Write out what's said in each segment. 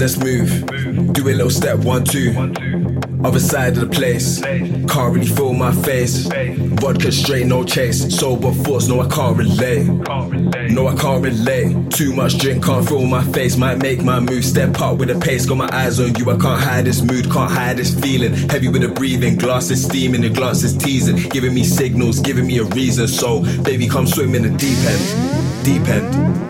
let's move. Do a little step, one, two. Other side of the place. Can't really feel my face. Vodka straight, no chase. Sober thoughts, no, I can't relate. No, I can't relate. Too much drink, can't feel my face. Might make my move. Step up with a pace, got my eyes on you. I can't hide this mood, can't hide this feeling. Heavy with the breathing, glasses steaming, the glasses teasing. Giving me signals, giving me a reason. So, baby, come swim in the deep end. Deep end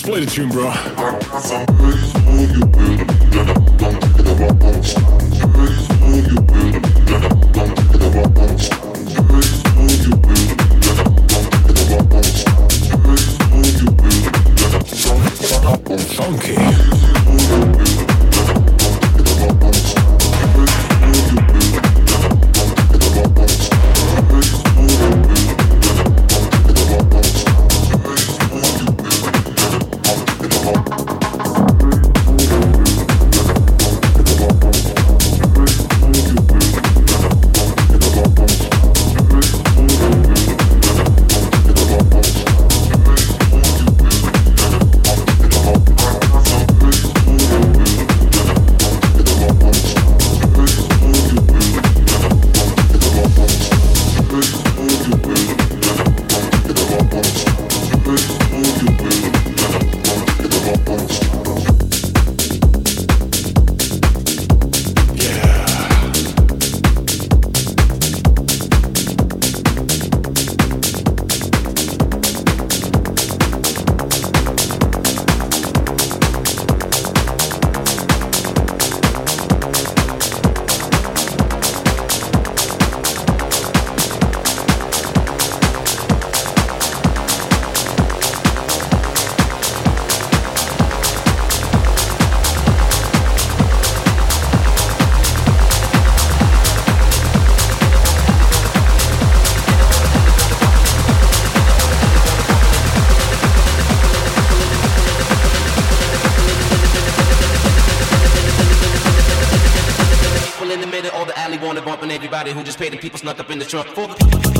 Just play the tune, bro. Funky. The people snuck up in the truck.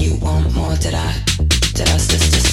you want more. Did I, did I, sister?